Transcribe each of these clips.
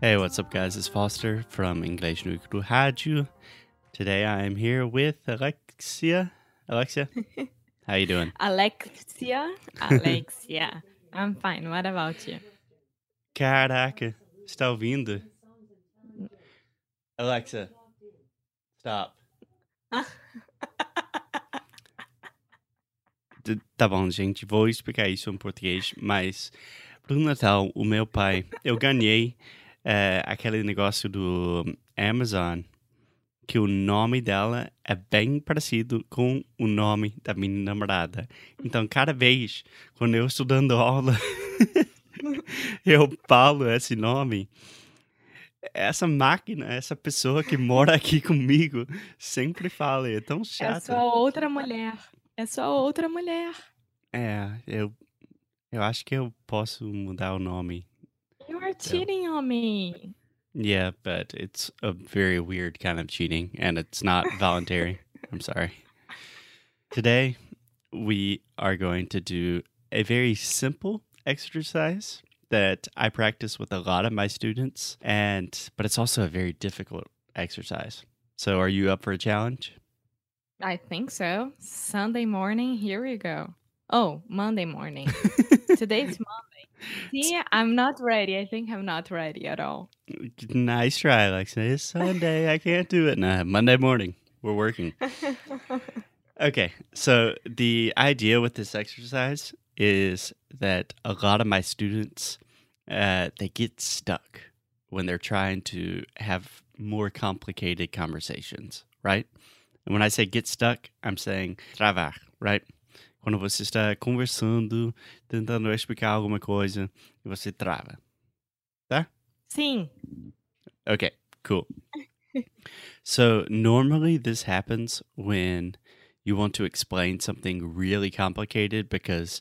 Hey, what's up, guys? It's Foster from English no Ikuru Rádio. Today I am here with Alexia. Alexia, how you doing? Alexia, Alexia. I'm fine. What about you? Caraca, está ouvindo? Alexa, stop. Tá bom, gente, vou explicar isso em português, mas pro Natal, o meu pai, eu ganhei é, aquele negócio do Amazon, que o nome dela é bem parecido com o nome da minha namorada. Então, cada vez, quando eu estou dando aula, eu falo esse nome. Essa máquina, essa pessoa que mora aqui comigo, sempre fala, é tão É chato. só outra mulher. É só outra mulher. É, eu, eu acho que eu posso mudar o nome. Are cheating on me. Yeah, but it's a very weird kind of cheating and it's not voluntary. I'm sorry. Today, we are going to do a very simple exercise that I practice with a lot of my students and but it's also a very difficult exercise. So, are you up for a challenge? I think so. Sunday morning, here we go. Oh, Monday morning. Today's. See, I'm not ready. I think I'm not ready at all. Nice try, Alexa. It's Sunday. I can't do it. Nah, Monday morning. We're working. Okay, so the idea with this exercise is that a lot of my students uh, they get stuck when they're trying to have more complicated conversations, right? And when I say get stuck, I'm saying travar, right? Quando você está conversando, tentando explicar alguma coisa e você trava. Sim. Okay, cool. so normally this happens when you want to explain something really complicated because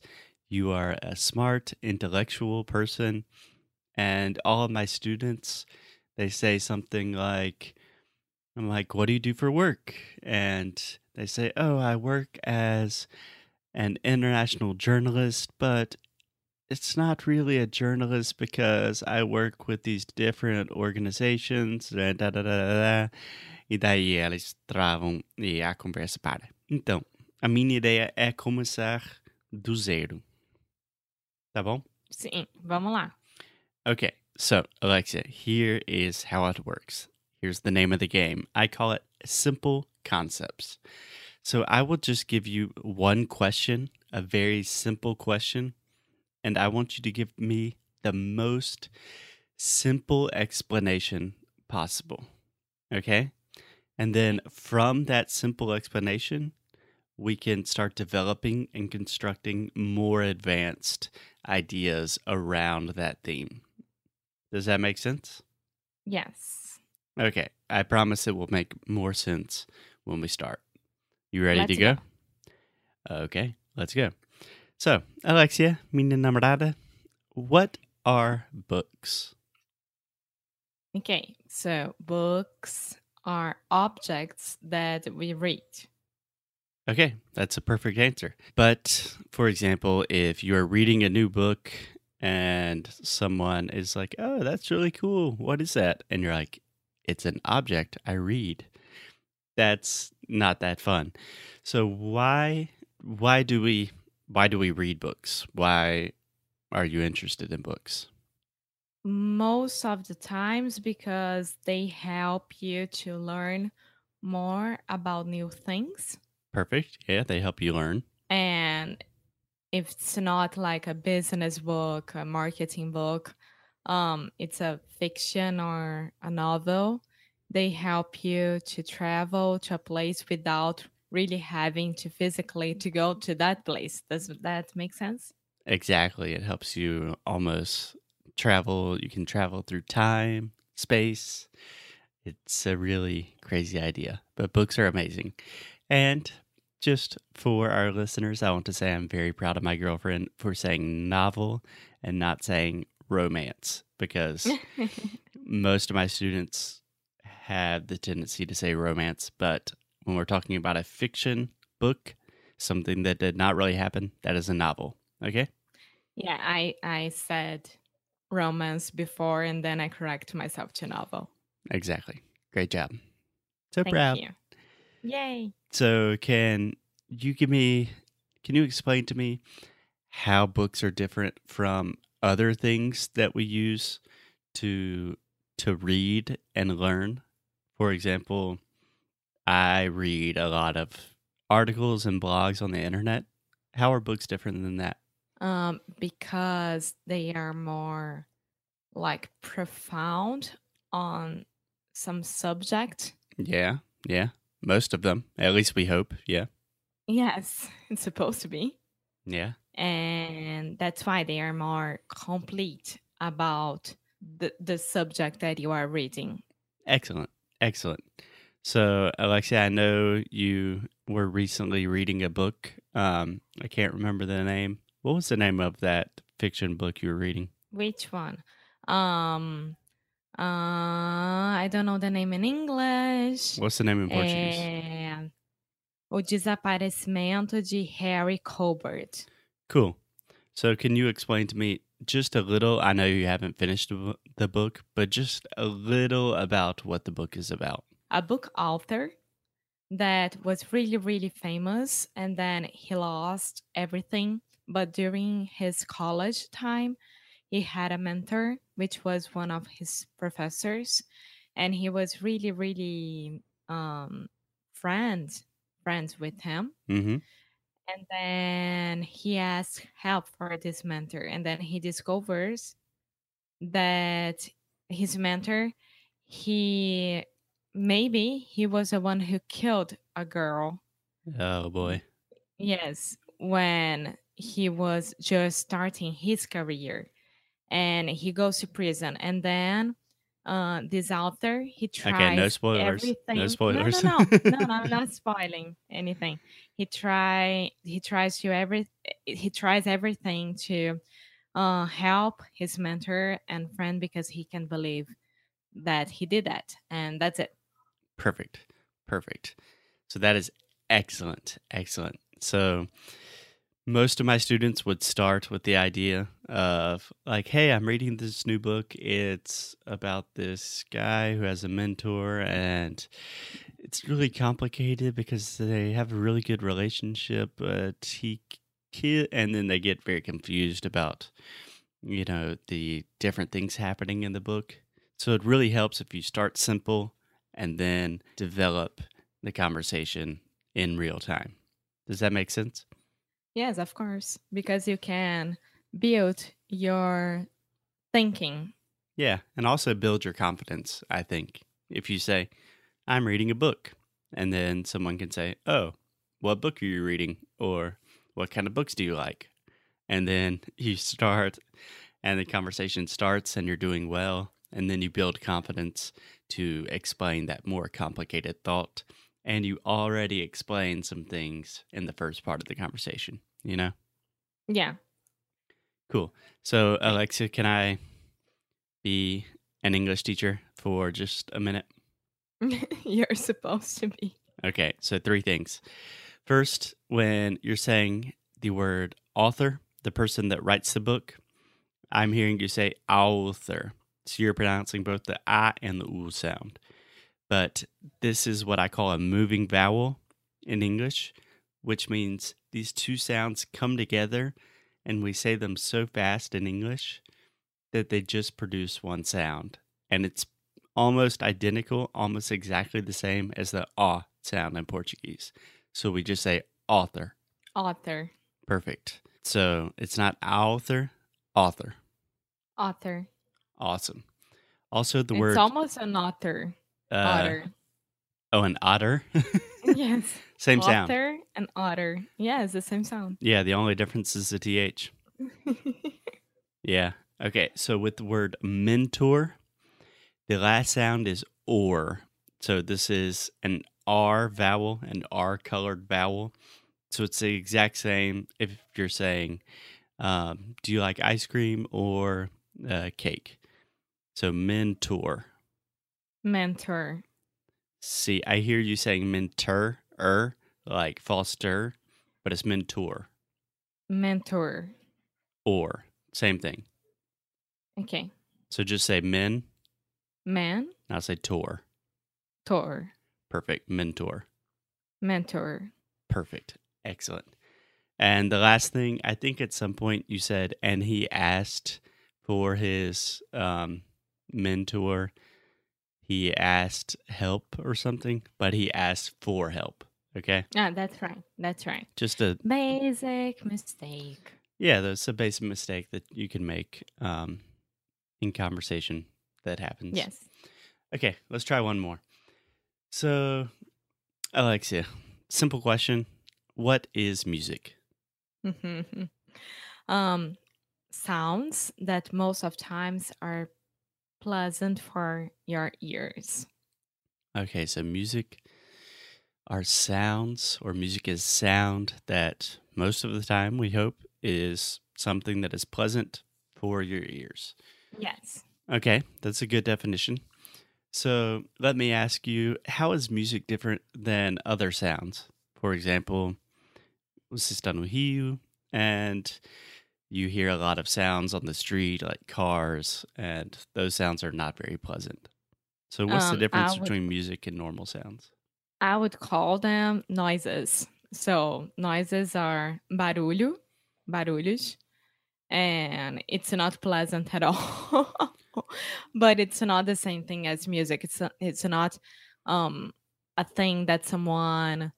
you are a smart intellectual person and all of my students they say something like I'm like what do you do for work and they say oh I work as an international journalist but it's not really a journalist because I work with these different organizations. Da, da, da, da, da, e daí eles travam e a conversa para. Então, a minha ideia é começar do zero. Tá bom? Sim. Vamos lá. Okay, so Alexia, here is how it works. Here's the name of the game. I call it Simple Concepts. So I will just give you one question, a very simple question, and I want you to give me the most simple explanation possible. Okay? And then from that simple explanation, we can start developing and constructing more advanced ideas around that theme. Does that make sense? Yes. Okay. I promise it will make more sense when we start. You ready Let's to go? Okay, let's go. So, Alexia, minha namorada, what are books? Okay. So books are objects that we read. Okay, that's a perfect answer. But for example, if you're reading a new book and someone is like, "Oh, that's really cool. What is that?" and you're like, "It's an object I read." That's not that fun. So why why do we why do we read books? Why are you interested in books? Most of the times because they help you to learn more about new things. Perfect. Yeah, they help you learn. And if it's not like a business book, a marketing book, um, it's a fiction or a novel, they help you to travel to a place without really having to physically to go to that place. Does that make sense? Exactly. It helps you almost travel. You can travel through time, space. It's a really crazy idea, but books are amazing. And just for our listeners, I want to say I'm very proud of my girlfriend for saying novel and not saying romance because most of my students have the tendency to say romance, but when we're talking about a fiction book, something that did not really happen, that is a novel. Okay? yeah, I I said romance before and then I correct myself to novel. Exactly. Great job. So Thank proud. you. Yay. So, can you give me, can you explain to me how books are different from other things that we use to to read and learn? For example, I read a lot of articles and blogs on the internet. How are books different than that? Um, because they are more like profound on some subject. Yeah, yeah. Most of them, at least we hope. Yeah, Yes, it's supposed to be. yeah. And that's why they are more complete about the, the subject that you are reading. Excellent. Excellent. So, Alexia, I know you were recently reading a book. Um, I can't remember the name. What was the name of that fiction book you were reading? Which one? Um, uh, I don't know the name in English. What's the name in Portuguese? É O Desaparecimento de Harry Quebert. Cool. So, can you explain to me just a little? I know you haven't finished the book, but just a little about what the book is about. A book author that was really, really famous, and then he lost everything. But during his college time, he had a mentor, which was one of his professors, and he was really, really um, friends friends with him. Mm-hmm. And then he asks help for this mentor. And then he discovers that his mentor, he maybe he was the one who killed a girl. Oh boy. Yes, when he was just starting his career. And he goes to prison. And then uh, this author, he tries Okay, no spoilers. No everything. spoilers. No, no, no, no, no, I'm not spoiling anything. He try he tries to every he tries everything to uh, help his mentor and friend because he can believe that he did that, and that's it. Perfect. Perfect. So that is excellent. Excellent. So most of my students would start with the idea of like, hey, I'm reading this new book. It's about this guy who has a mentor and it's really complicated because they have a really good relationship, but he and then they get very confused about you know the different things happening in the book. So it really helps if you start simple and then develop the conversation in real time. Does that make sense? Yes, of course, because you can build your thinking. Yeah, and also build your confidence, I think. If you say, I'm reading a book, and then someone can say, Oh, what book are you reading? Or what kind of books do you like? And then you start, and the conversation starts, and you're doing well. And then you build confidence to explain that more complicated thought. And you already explained some things in the first part of the conversation, you know? Yeah. Cool. So, Alexa, can I be an English teacher for just a minute? You're supposed to be. Okay, so three things. First, when you're saying the word author, the person that writes the book, I'm hearing you say author. So you're pronouncing both the I and the U sound. But this is what I call a moving vowel in English, which means these two sounds come together and we say them so fast in English that they just produce one sound. And it's almost identical, almost exactly the same as the ah sound in Portuguese. So we just say author. Author. Perfect. So it's not author, author. Author. Awesome. Also, the it's word It's almost an author. uh, otter. Oh, an otter. yes. Same sound. Author and otter. Yeah, it's the same sound. Yeah, the only difference is the th. Yeah. Okay. So with the word mentor, the last sound is or. So this is an R vowel, an R colored vowel. So it's the exact same if you're saying, um, do you like ice cream or uh, cake? So mentor. Mentor. See, I hear you saying mentor, er, like foster, but it's mentor Mentor. or same thing. Okay. So just say men, Man. now say tor. Tor. Perfect. Mentor. Mentor. Perfect. Excellent. And the last thing, I think at some point you said, and he asked for his um, mentor. He asked help or something, but he asked for help. Okay. Ah, that's right. That's right. Just a, Basic mistake. yeah, that's a basic mistake that you can make um, in conversation that happens. Yes. Okay, let's try one more. So, Alexia, simple question. What is music? um, sounds that most of times are pleasant for your ears. Okay, so music are sounds, or music is sound that most of the time we hope is something that is pleasant for your ears. Yes. Okay, that's a good definition. So let me ask you how is music different than other sounds? For example, você está no Rio and you hear a lot of sounds on the street, like cars, and those sounds are not very pleasant. So, what's the Um, difference would- between music and normal sounds? I would call them noises. So noises are barulho, barulhos, and it's not pleasant at all. but it's not the same thing as music. It's not- it's not um a thing that someone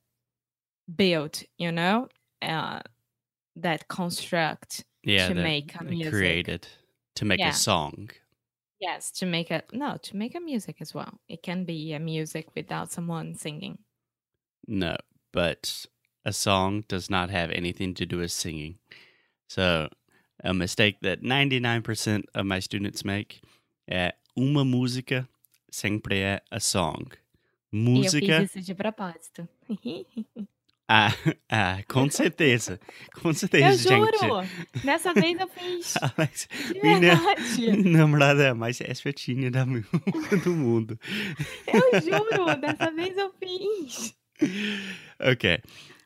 built, you know, uh, that construct Yeah, to make a music. created to make Yeah. a song. Yes, to make a no, to make a music as well. It can be a music without someone singing. No, but a song does not have anything to do with singing. So, a mistake that 99% of my students make é uma música sempre é a song. E eu Música, fiz isso de propósito. ah, ah, com certeza. Com Eu certeza, gente. juro! Dessa vez eu fiz. Alex, De minha, namorada é a mais espertinha da do mundo. Eu juro! Dessa vez eu fiz. okay.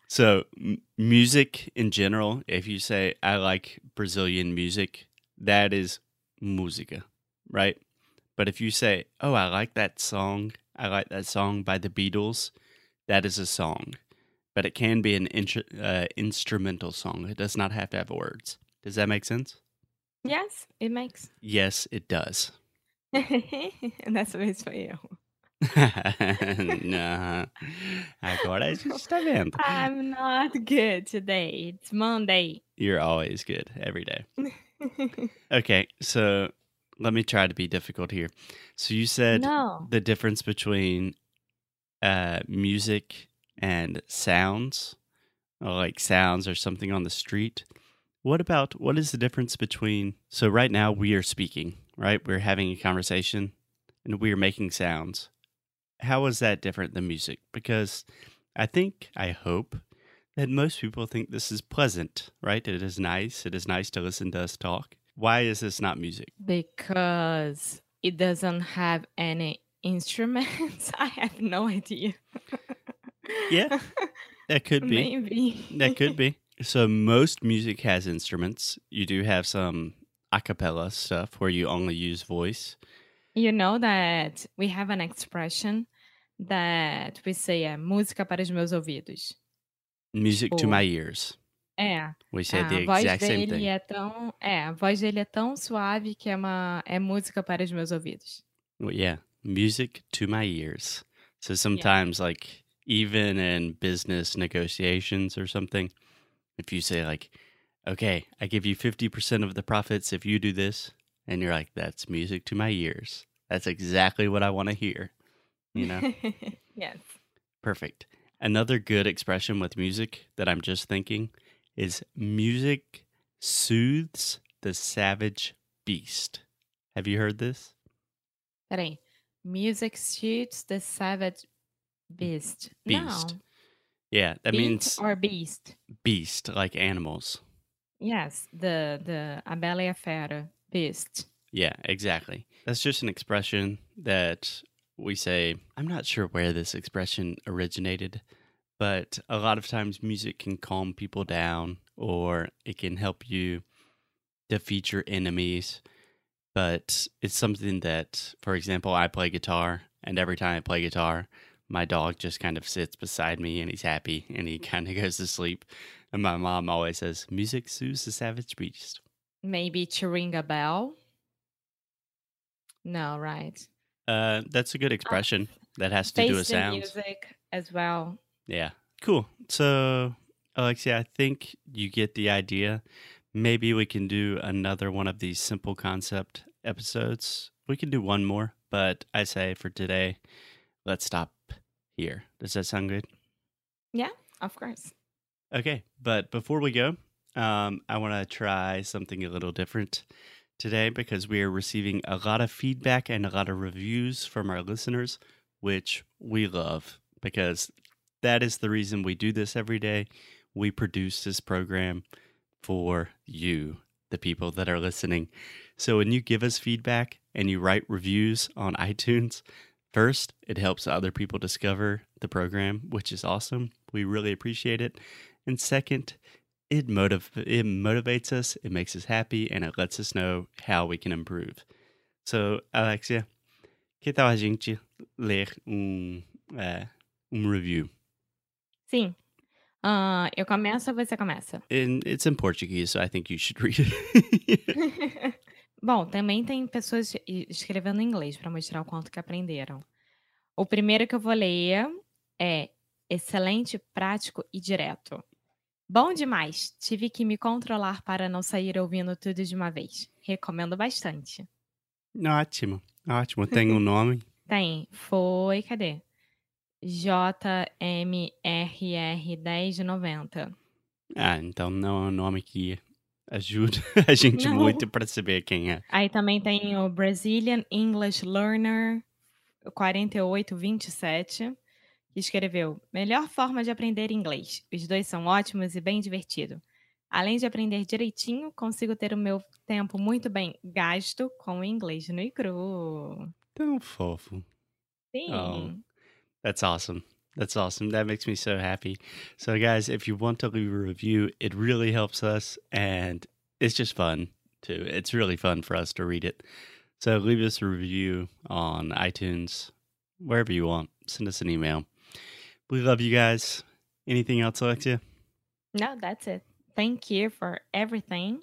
So, music in general, if you say, I like Brazilian music, that is música, right? But if you say, oh, I like that song, I like that song by the Beatles, that is a song. But it can be an intr- uh, instrumental song. It does not have to have words. Does that make sense? Yes, it makes. Yes, it does. and that's Dessa vez foi eu. Não. Agora a gente está vendo. I'm not good today. It's Monday. You're always good every day. Okay, so let me try to be difficult here. So you said no. the difference between uh, music and sounds, uh, like sounds or something on the street. What about what is the difference between? So right now we are speaking, right? We're having a conversation, and we are making sounds. How is that different than music? Because I think, I hope that most people think this is pleasant, right? It is nice. It is nice to listen to us talk. Why is this not music? Because it doesn't have any instruments. I have no idea. Yeah, That could be. Maybe. That could be. So most music has instruments. You do have some a cappella stuff where you only use voice. You know that we have an expression that we say é música para os meus ouvidos. Music to my ears. É, We say the exact same thing. é tão, é, a voz dele é tão suave que é uma é música para os meus ouvidos. Well, yeah, music to my ears. So sometimes, like, even in business negotiations or something, if you say, like, okay, I give you 50% of the profits if you do this, and you're like, that's music to my ears. That's exactly what I want to hear. You know? yes. Perfect. Another good expression with music that I'm just thinking is music soothes the savage beast. Have you heard this? Peraí. Music shoots the savage beast. Beast. No. Yeah, that means or beast. beast, like animals. Yes, the the a bela e a fera beast. Yeah, exactly. That's just an expression that we say. I'm not sure where this expression originated, but a lot of times music can calm people down or it can help you defeat your enemies. But it's something that, for example, I play guitar, and every time I play guitar, my dog just kind of sits beside me and he's happy and he kind of goes to sleep. And my mom always says, Music soothes the savage beast. Maybe to ring a bell. No, right. Uh, that's a good expression that has to do with sounds. music as well. Yeah. Cool. So, Alexia, I think you get the idea. Maybe we can do another one of these simple concept episodes. We can do one more, but I say for today, let's stop here. Does that sound good? Yeah, of course. Okay. But before we go, um, I want to try something a little different today because we are receiving a lot of feedback and a lot of reviews from our listeners, which we love because that is the reason we do this every day. We produce this program for you, the people that are listening. So when you give us feedback and you write reviews on iTunes, first, it helps other people discover the program, which is awesome. We really appreciate it. And second, it motiv- it motivates us, it makes us happy, and it lets us know how we can improve. So, Alexia, que tal a gente ler um, é, um review? Sim. Ah, eu começo ou você começa? And it's in Portuguese, so I think you should read it. Bom, também tem pessoas escrevendo em inglês para mostrar o quanto que aprenderam. O primeiro que eu vou ler é excelente, prático e direto. Bom demais. Tive que me controlar para não sair ouvindo tudo de uma vez. Recomendo bastante. ótimo, ótimo. Tem um nome? Tem, foi, cadê? JMRR1090. Ah, então não é um nome que ajuda a gente Não. muito para saber quem é. Aí também tem o Brazilian English Learner 4827, que escreveu: Melhor forma de aprender inglês. Os dois são ótimos e bem divertido. Além de aprender direitinho, consigo ter o meu tempo muito bem gasto com o inglês no e cru. Tão fofo. Sim. Oh. That's awesome. That's awesome. That makes me so happy. So, guys, if you want to leave a review, it really helps us and it's just fun too. It's really fun for us to read it. So, leave us a review on iTunes, wherever you want. Send us an email. We love you guys. Anything else, Alexia? No, that's it. Thank you for everything.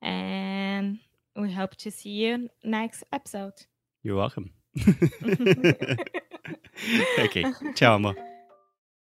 And we hope to see you next episode. You're welcome. okay. Ciao, amor.